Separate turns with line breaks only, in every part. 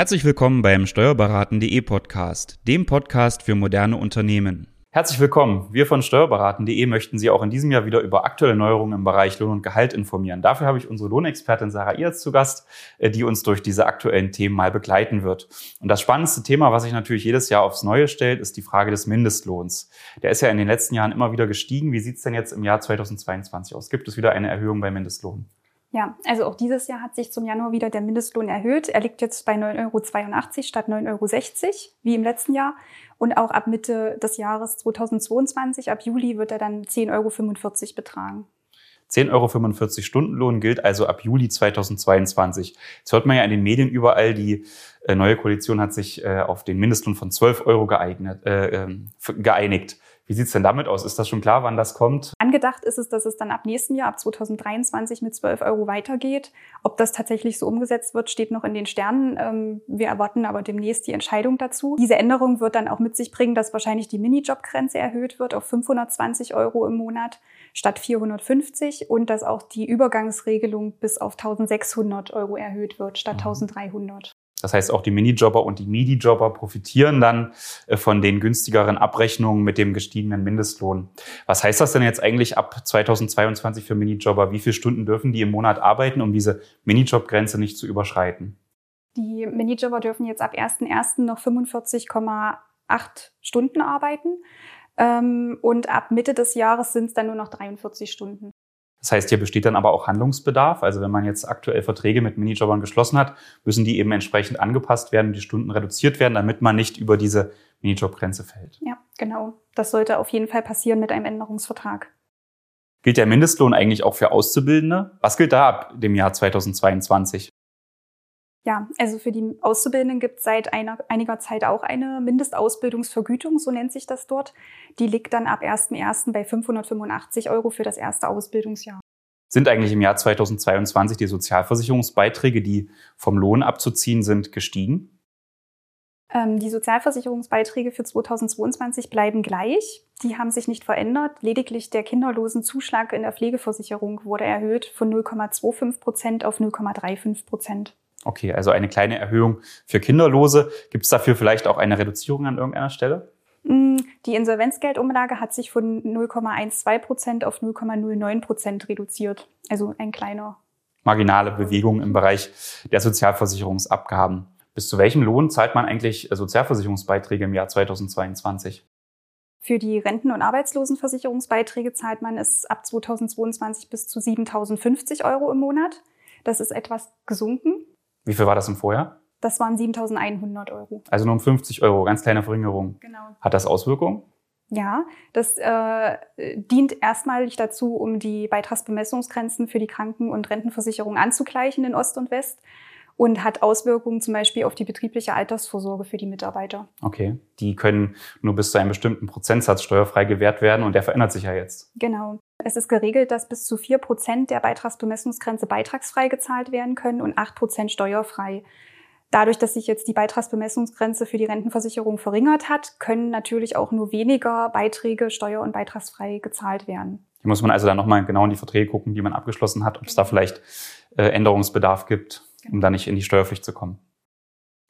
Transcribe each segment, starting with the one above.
Herzlich willkommen beim Steuerberaten.de Podcast, dem Podcast für moderne Unternehmen. Herzlich willkommen. Wir von Steuerberaten.de möchten Sie auch in diesem Jahr wieder über aktuelle Neuerungen im Bereich Lohn und Gehalt informieren. Dafür habe ich unsere Lohnexpertin Sarah Iers zu Gast, äh, die uns durch diese aktuellen Themen mal begleiten wird. Und das spannendste Thema, was sich natürlich jedes Jahr aufs Neue stellt, ist die Frage des Mindestlohns. Der ist ja in den letzten Jahren immer wieder gestiegen. Wie sieht es denn jetzt im Jahr 2022 aus? Gibt es wieder eine Erhöhung beim Mindestlohn?
Ja, also auch dieses Jahr hat sich zum Januar wieder der Mindestlohn erhöht. Er liegt jetzt bei 9,82 Euro statt 9,60 Euro wie im letzten Jahr. Und auch ab Mitte des Jahres 2022, ab Juli, wird er dann 10,45 Euro betragen.
10,45 Euro Stundenlohn gilt also ab Juli 2022. Jetzt hört man ja in den Medien überall, die äh, neue Koalition hat sich äh, auf den Mindestlohn von 12 Euro geeignet, äh, ähm, geeinigt. Wie sieht's denn damit aus? Ist das schon klar, wann das kommt?
Angedacht ist es, dass es dann ab nächsten Jahr, ab 2023 mit 12 Euro weitergeht. Ob das tatsächlich so umgesetzt wird, steht noch in den Sternen. Ähm, wir erwarten aber demnächst die Entscheidung dazu. Diese Änderung wird dann auch mit sich bringen, dass wahrscheinlich die Minijobgrenze erhöht wird auf 520 Euro im Monat statt 450 und dass auch die Übergangsregelung bis auf 1600 Euro erhöht wird statt 1300.
Das heißt, auch die Minijobber und die Midi-Jobber profitieren dann äh, von den günstigeren Abrechnungen mit dem gestiegenen Mindestlohn. Was heißt das denn jetzt eigentlich ab 2022 für Minijobber? Wie viele Stunden dürfen die im Monat arbeiten, um diese Minijobgrenze nicht zu überschreiten?
Die Minijobber dürfen jetzt ab 1.1. noch 45,8 Stunden arbeiten. Ähm, und ab Mitte des Jahres sind es dann nur noch 43 Stunden.
Das heißt, hier besteht dann aber auch Handlungsbedarf. Also wenn man jetzt aktuell Verträge mit Minijobbern geschlossen hat, müssen die eben entsprechend angepasst werden, die Stunden reduziert werden, damit man nicht über diese Minijobgrenze fällt.
Ja, genau. Das sollte auf jeden Fall passieren mit einem Änderungsvertrag.
Gilt der Mindestlohn eigentlich auch für Auszubildende? Was gilt da ab dem Jahr 2022?
Ja, also für die Auszubildenden gibt es seit einer, einiger Zeit auch eine Mindestausbildungsvergütung, so nennt sich das dort. Die liegt dann ab 1.1. bei 585 Euro für das erste Ausbildungsjahr.
Sind eigentlich im Jahr 2022 die Sozialversicherungsbeiträge, die vom Lohn abzuziehen sind, gestiegen?
Ähm, die Sozialversicherungsbeiträge für 2022 bleiben gleich. Die haben sich nicht verändert. Lediglich der Kinderlosenzuschlag in der Pflegeversicherung wurde erhöht von 0,25 Prozent auf 0,35 Prozent.
Okay, also eine kleine Erhöhung für Kinderlose. Gibt es dafür vielleicht auch eine Reduzierung an irgendeiner Stelle?
Mm, die Insolvenzgeldumlage hat sich von 0,12 Prozent auf 0,09 Prozent reduziert. Also ein kleiner.
Marginale Bewegung im Bereich der Sozialversicherungsabgaben. Bis zu welchem Lohn zahlt man eigentlich Sozialversicherungsbeiträge im Jahr 2022?
Für die Renten- und Arbeitslosenversicherungsbeiträge zahlt man es ab 2022 bis zu 7.050 Euro im Monat. Das ist etwas gesunken.
Wie viel war das im Vorjahr?
Das waren 7.100 Euro.
Also nur um 50 Euro, ganz kleine Verringerung.
Genau.
Hat das Auswirkungen?
Ja, das äh, dient erstmalig dazu, um die Beitragsbemessungsgrenzen für die Kranken- und Rentenversicherung anzugleichen in Ost und West und hat Auswirkungen zum Beispiel auf die betriebliche Altersvorsorge für die Mitarbeiter.
Okay, die können nur bis zu einem bestimmten Prozentsatz steuerfrei gewährt werden und der verändert sich ja jetzt.
Genau. Es ist geregelt, dass bis zu vier Prozent der Beitragsbemessungsgrenze beitragsfrei gezahlt werden können und acht Prozent steuerfrei. Dadurch, dass sich jetzt die Beitragsbemessungsgrenze für die Rentenversicherung verringert hat, können natürlich auch nur weniger Beiträge steuer- und beitragsfrei gezahlt werden.
Hier muss man also dann nochmal genau in die Verträge gucken, die man abgeschlossen hat, ob es da vielleicht äh, Änderungsbedarf gibt, um genau. da nicht in die Steuerpflicht zu kommen.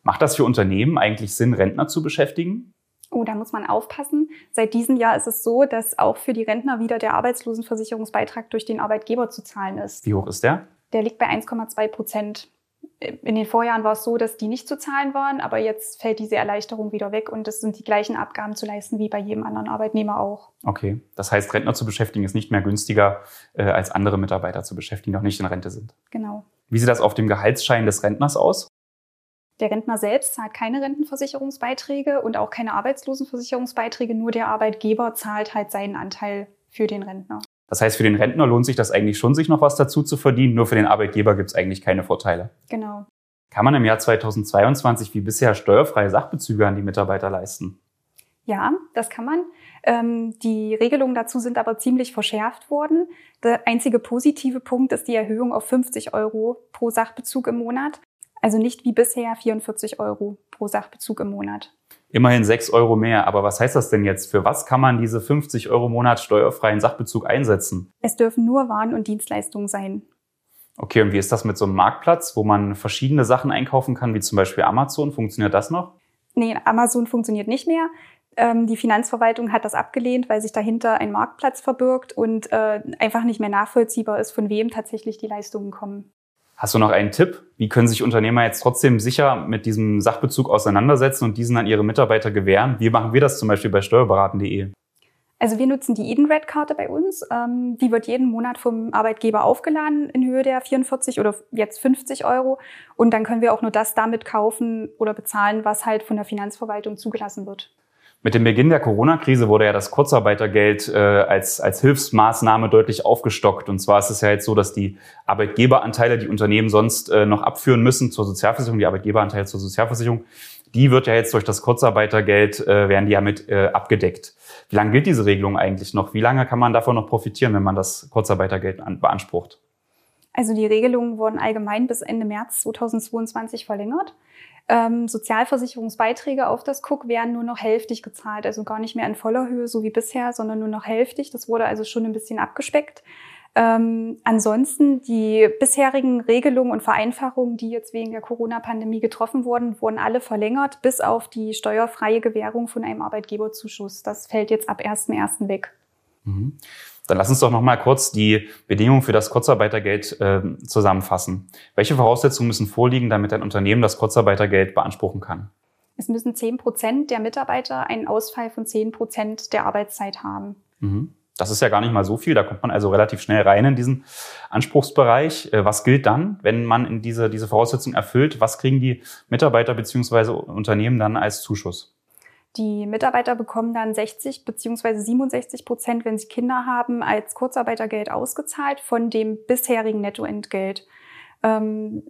Macht das für Unternehmen eigentlich Sinn, Rentner zu beschäftigen?
Oh, da muss man aufpassen. Seit diesem Jahr ist es so, dass auch für die Rentner wieder der Arbeitslosenversicherungsbeitrag durch den Arbeitgeber zu zahlen ist.
Wie hoch ist der?
Der liegt bei 1,2 Prozent. In den Vorjahren war es so, dass die nicht zu zahlen waren, aber jetzt fällt diese Erleichterung wieder weg und es sind die gleichen Abgaben zu leisten wie bei jedem anderen Arbeitnehmer auch.
Okay, das heißt, Rentner zu beschäftigen ist nicht mehr günstiger äh, als andere Mitarbeiter zu beschäftigen, die noch nicht in Rente sind.
Genau.
Wie sieht das auf dem Gehaltsschein des Rentners aus?
Der Rentner selbst zahlt keine Rentenversicherungsbeiträge und auch keine Arbeitslosenversicherungsbeiträge, nur der Arbeitgeber zahlt halt seinen Anteil für den Rentner.
Das heißt, für den Rentner lohnt sich das eigentlich schon, sich noch was dazu zu verdienen, nur für den Arbeitgeber gibt es eigentlich keine Vorteile.
Genau.
Kann man im Jahr 2022 wie bisher steuerfreie Sachbezüge an die Mitarbeiter leisten?
Ja, das kann man. Ähm, die Regelungen dazu sind aber ziemlich verschärft worden. Der einzige positive Punkt ist die Erhöhung auf 50 Euro pro Sachbezug im Monat. Also nicht wie bisher 44 Euro pro Sachbezug im Monat.
Immerhin 6 Euro mehr. Aber was heißt das denn jetzt? Für was kann man diese 50 Euro Monat steuerfreien Sachbezug einsetzen?
Es dürfen nur Waren und Dienstleistungen sein.
Okay, und wie ist das mit so einem Marktplatz, wo man verschiedene Sachen einkaufen kann, wie zum Beispiel Amazon? Funktioniert das noch?
Nee, Amazon funktioniert nicht mehr. Ähm, die Finanzverwaltung hat das abgelehnt, weil sich dahinter ein Marktplatz verbirgt und äh, einfach nicht mehr nachvollziehbar ist, von wem tatsächlich die Leistungen kommen.
Hast du noch einen Tipp? Wie können sich Unternehmer jetzt trotzdem sicher mit diesem Sachbezug auseinandersetzen und diesen an ihre Mitarbeiter gewähren? Wie machen wir das zum Beispiel bei steuerberaten.de?
Also wir nutzen die Edenred-Karte bei uns. Ähm, die wird jeden Monat vom Arbeitgeber aufgeladen in Höhe der 44 oder jetzt 50 Euro. Und dann können wir auch nur das damit kaufen oder bezahlen, was halt von der Finanzverwaltung zugelassen wird.
Mit dem Beginn der Corona-Krise wurde ja das Kurzarbeitergeld äh, als, als Hilfsmaßnahme deutlich aufgestockt. Und zwar ist es ja jetzt so, dass die Arbeitgeberanteile, die Unternehmen sonst äh, noch abführen müssen zur Sozialversicherung, die Arbeitgeberanteile zur Sozialversicherung, die wird ja jetzt durch das Kurzarbeitergeld, äh, werden die ja mit äh, abgedeckt. Wie lange gilt diese Regelung eigentlich noch? Wie lange kann man davon noch profitieren, wenn man das Kurzarbeitergeld an, beansprucht?
Also die Regelungen wurden allgemein bis Ende März 2022 verlängert. Ähm, Sozialversicherungsbeiträge auf das Cook werden nur noch hälftig gezahlt, also gar nicht mehr in voller Höhe, so wie bisher, sondern nur noch hälftig. Das wurde also schon ein bisschen abgespeckt. Ähm, ansonsten die bisherigen Regelungen und Vereinfachungen, die jetzt wegen der Corona-Pandemie getroffen wurden, wurden alle verlängert, bis auf die steuerfreie Gewährung von einem Arbeitgeberzuschuss. Das fällt jetzt ab 1.1. weg.
Mhm. Dann lass uns doch noch mal kurz die Bedingungen für das Kurzarbeitergeld äh, zusammenfassen. Welche Voraussetzungen müssen vorliegen, damit ein Unternehmen das Kurzarbeitergeld beanspruchen kann?
Es müssen 10 Prozent der Mitarbeiter einen Ausfall von 10 Prozent der Arbeitszeit haben.
Mhm. Das ist ja gar nicht mal so viel. Da kommt man also relativ schnell rein in diesen Anspruchsbereich. Äh, was gilt dann, wenn man in diese, diese Voraussetzung erfüllt? Was kriegen die Mitarbeiter beziehungsweise Unternehmen dann als Zuschuss?
Die Mitarbeiter bekommen dann 60 beziehungsweise 67 Prozent, wenn sie Kinder haben, als Kurzarbeitergeld ausgezahlt von dem bisherigen Nettoentgelt. Ähm,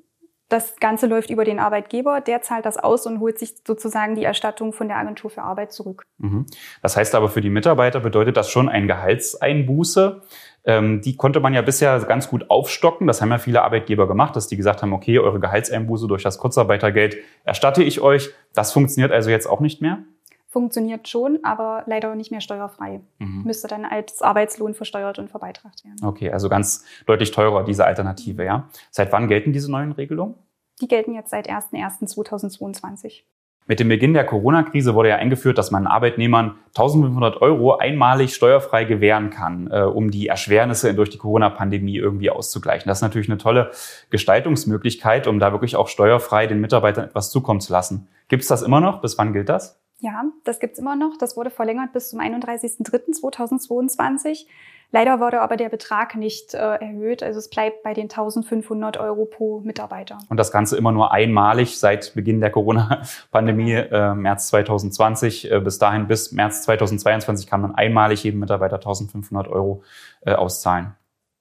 das Ganze läuft über den Arbeitgeber, der zahlt das aus und holt sich sozusagen die Erstattung von der Agentur für Arbeit zurück.
Mhm. Das heißt aber für die Mitarbeiter bedeutet das schon ein Gehaltseinbuße. Ähm, die konnte man ja bisher ganz gut aufstocken. Das haben ja viele Arbeitgeber gemacht, dass die gesagt haben, okay, eure Gehaltseinbuße durch das Kurzarbeitergeld erstatte ich euch. Das funktioniert also jetzt auch nicht mehr?
Funktioniert schon, aber leider nicht mehr steuerfrei. Mhm. Müsste dann als Arbeitslohn versteuert und verbeitragt werden.
Okay, also ganz deutlich teurer, diese Alternative, ja. Seit wann gelten diese neuen Regelungen?
Die gelten jetzt seit 01.01.2022.
Mit dem Beginn der Corona-Krise wurde ja eingeführt, dass man Arbeitnehmern 1500 Euro einmalig steuerfrei gewähren kann, äh, um die Erschwernisse durch die Corona-Pandemie irgendwie auszugleichen. Das ist natürlich eine tolle Gestaltungsmöglichkeit, um da wirklich auch steuerfrei den Mitarbeitern etwas zukommen zu lassen. Gibt es das immer noch? Bis wann gilt das?
Ja, das gibt's immer noch. Das wurde verlängert bis zum 31.03.2022. Leider wurde aber der Betrag nicht äh, erhöht. Also es bleibt bei den 1500 Euro pro Mitarbeiter.
Und das Ganze immer nur einmalig seit Beginn der Corona-Pandemie, äh, März 2020. Äh, bis dahin, bis März 2022 kann man einmalig jedem Mitarbeiter 1500 Euro äh, auszahlen.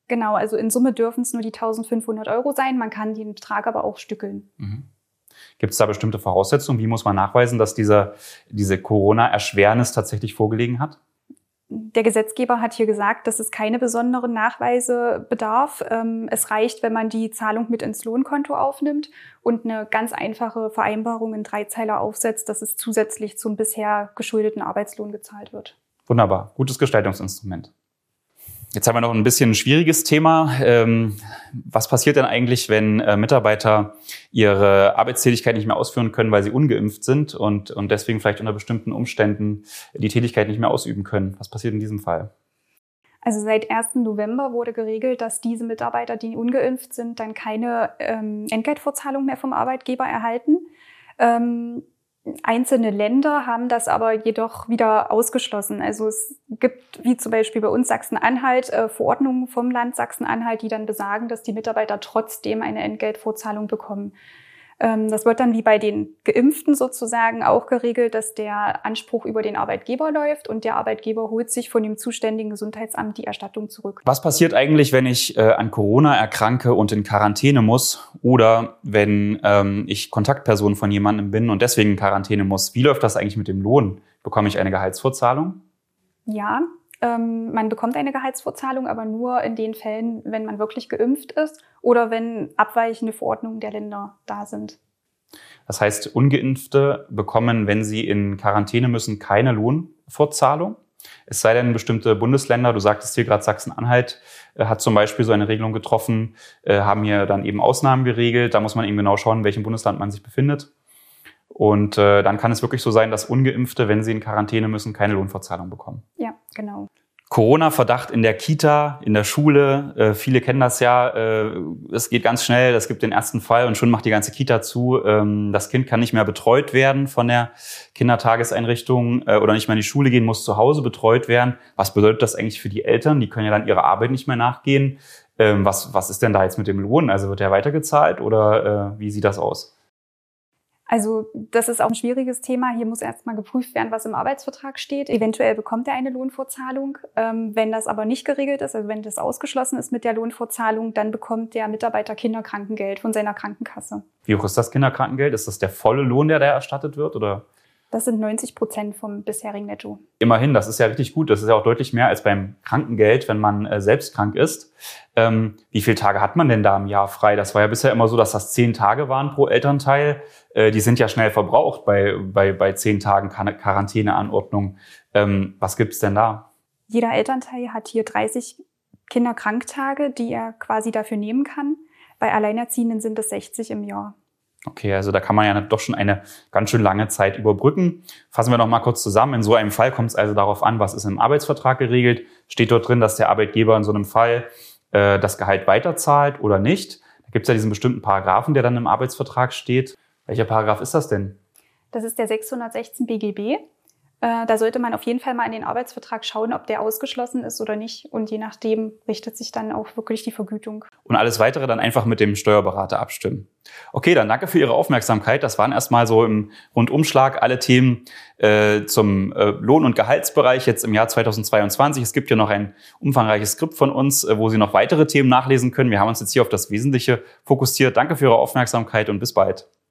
Genau, also in Summe dürfen es nur die 1500 Euro sein. Man kann den Betrag aber auch stückeln. Mhm.
Gibt es da bestimmte Voraussetzungen? Wie muss man nachweisen, dass dieser, diese Corona-Erschwernis tatsächlich vorgelegen hat?
Der Gesetzgeber hat hier gesagt, dass es keine besonderen Nachweise bedarf. Ähm, es reicht, wenn man die Zahlung mit ins Lohnkonto aufnimmt und eine ganz einfache Vereinbarung in Dreizeiler aufsetzt, dass es zusätzlich zum bisher geschuldeten Arbeitslohn gezahlt wird.
Wunderbar, gutes Gestaltungsinstrument. Jetzt haben wir noch ein bisschen ein schwieriges Thema. Ähm, was passiert denn eigentlich, wenn äh, Mitarbeiter ihre Arbeitstätigkeit nicht mehr ausführen können, weil sie ungeimpft sind und, und deswegen vielleicht unter bestimmten Umständen die Tätigkeit nicht mehr ausüben können? Was passiert in diesem Fall?
Also seit 1. November wurde geregelt, dass diese Mitarbeiter, die ungeimpft sind, dann keine ähm, Entgeltvorzahlung mehr vom Arbeitgeber erhalten. Ähm, Einzelne Länder haben das aber jedoch wieder ausgeschlossen. Also es gibt, wie zum Beispiel bei uns Sachsen-Anhalt, äh, Verordnungen vom Land Sachsen-Anhalt, die dann besagen, dass die Mitarbeiter trotzdem eine Entgeltvorzahlung bekommen. Ähm, das wird dann wie bei den Geimpften sozusagen auch geregelt, dass der Anspruch über den Arbeitgeber läuft und der Arbeitgeber holt sich von dem zuständigen Gesundheitsamt die Erstattung zurück.
Was passiert eigentlich, wenn ich äh, an Corona erkranke und in Quarantäne muss oder wenn ähm, ich Kontaktperson von jemandem bin und deswegen in Quarantäne muss? Wie läuft das eigentlich mit dem Lohn? Bekomme ich eine Gehaltsvorzahlung?
Ja, ähm, man bekommt eine Gehaltsvorzahlung, aber nur in den Fällen, wenn man wirklich geimpft ist oder wenn abweichende Verordnungen der Länder da sind.
Das heißt, ungeimpfte bekommen, wenn sie in Quarantäne müssen, keine Lohnfortzahlung. Es sei denn, bestimmte Bundesländer, du sagtest hier gerade Sachsen-Anhalt, äh, hat zum Beispiel so eine Regelung getroffen, äh, haben hier dann eben Ausnahmen geregelt. Da muss man eben genau schauen, in welchem Bundesland man sich befindet. Und äh, dann kann es wirklich so sein, dass Ungeimpfte, wenn sie in Quarantäne müssen, keine Lohnfortzahlung bekommen.
Ja, genau.
Corona-Verdacht in der Kita, in der Schule. Äh, viele kennen das ja. Äh, es geht ganz schnell. Es gibt den ersten Fall und schon macht die ganze Kita zu. Ähm, das Kind kann nicht mehr betreut werden von der Kindertageseinrichtung äh, oder nicht mehr in die Schule gehen, muss zu Hause betreut werden. Was bedeutet das eigentlich für die Eltern? Die können ja dann ihrer Arbeit nicht mehr nachgehen. Ähm, was, was ist denn da jetzt mit dem Lohn? Also wird der weitergezahlt oder äh, wie sieht das aus?
Also das ist auch ein schwieriges Thema. Hier muss erstmal geprüft werden, was im Arbeitsvertrag steht. Eventuell bekommt er eine Lohnfortzahlung. Ähm, wenn das aber nicht geregelt ist, also wenn das ausgeschlossen ist mit der Lohnfortzahlung, dann bekommt der Mitarbeiter Kinderkrankengeld von seiner Krankenkasse.
Wie hoch ist das Kinderkrankengeld? Ist das der volle Lohn, der da erstattet wird? Oder?
Das sind 90 Prozent vom bisherigen Netto.
Immerhin, das ist ja richtig gut. Das ist ja auch deutlich mehr als beim Krankengeld, wenn man äh, selbst krank ist. Ähm, wie viele Tage hat man denn da im Jahr frei? Das war ja bisher immer so, dass das zehn Tage waren pro Elternteil. Äh, die sind ja schnell verbraucht bei, bei, bei zehn Tagen Quarantäneanordnung. Ähm, was gibt's denn da?
Jeder Elternteil hat hier 30 Kinderkranktage, die er quasi dafür nehmen kann. Bei Alleinerziehenden sind es 60 im Jahr.
Okay, also da kann man ja doch schon eine ganz schön lange Zeit überbrücken. Fassen wir noch mal kurz zusammen. In so einem Fall kommt es also darauf an, was ist im Arbeitsvertrag geregelt. Steht dort drin, dass der Arbeitgeber in so einem Fall äh, das Gehalt weiterzahlt oder nicht. Da gibt es ja diesen bestimmten Paragraphen, der dann im Arbeitsvertrag steht. Welcher Paragraph ist das denn?
Das ist der 616 BGB. Äh, da sollte man auf jeden Fall mal in den Arbeitsvertrag schauen, ob der ausgeschlossen ist oder nicht. Und je nachdem richtet sich dann auch wirklich die Vergütung.
Und alles weitere dann einfach mit dem Steuerberater abstimmen. Okay, dann danke für Ihre Aufmerksamkeit. Das waren erstmal so im Rundumschlag alle Themen äh, zum äh, Lohn- und Gehaltsbereich jetzt im Jahr 2022. Es gibt ja noch ein umfangreiches Skript von uns, äh, wo Sie noch weitere Themen nachlesen können. Wir haben uns jetzt hier auf das Wesentliche fokussiert. Danke für Ihre Aufmerksamkeit und bis bald.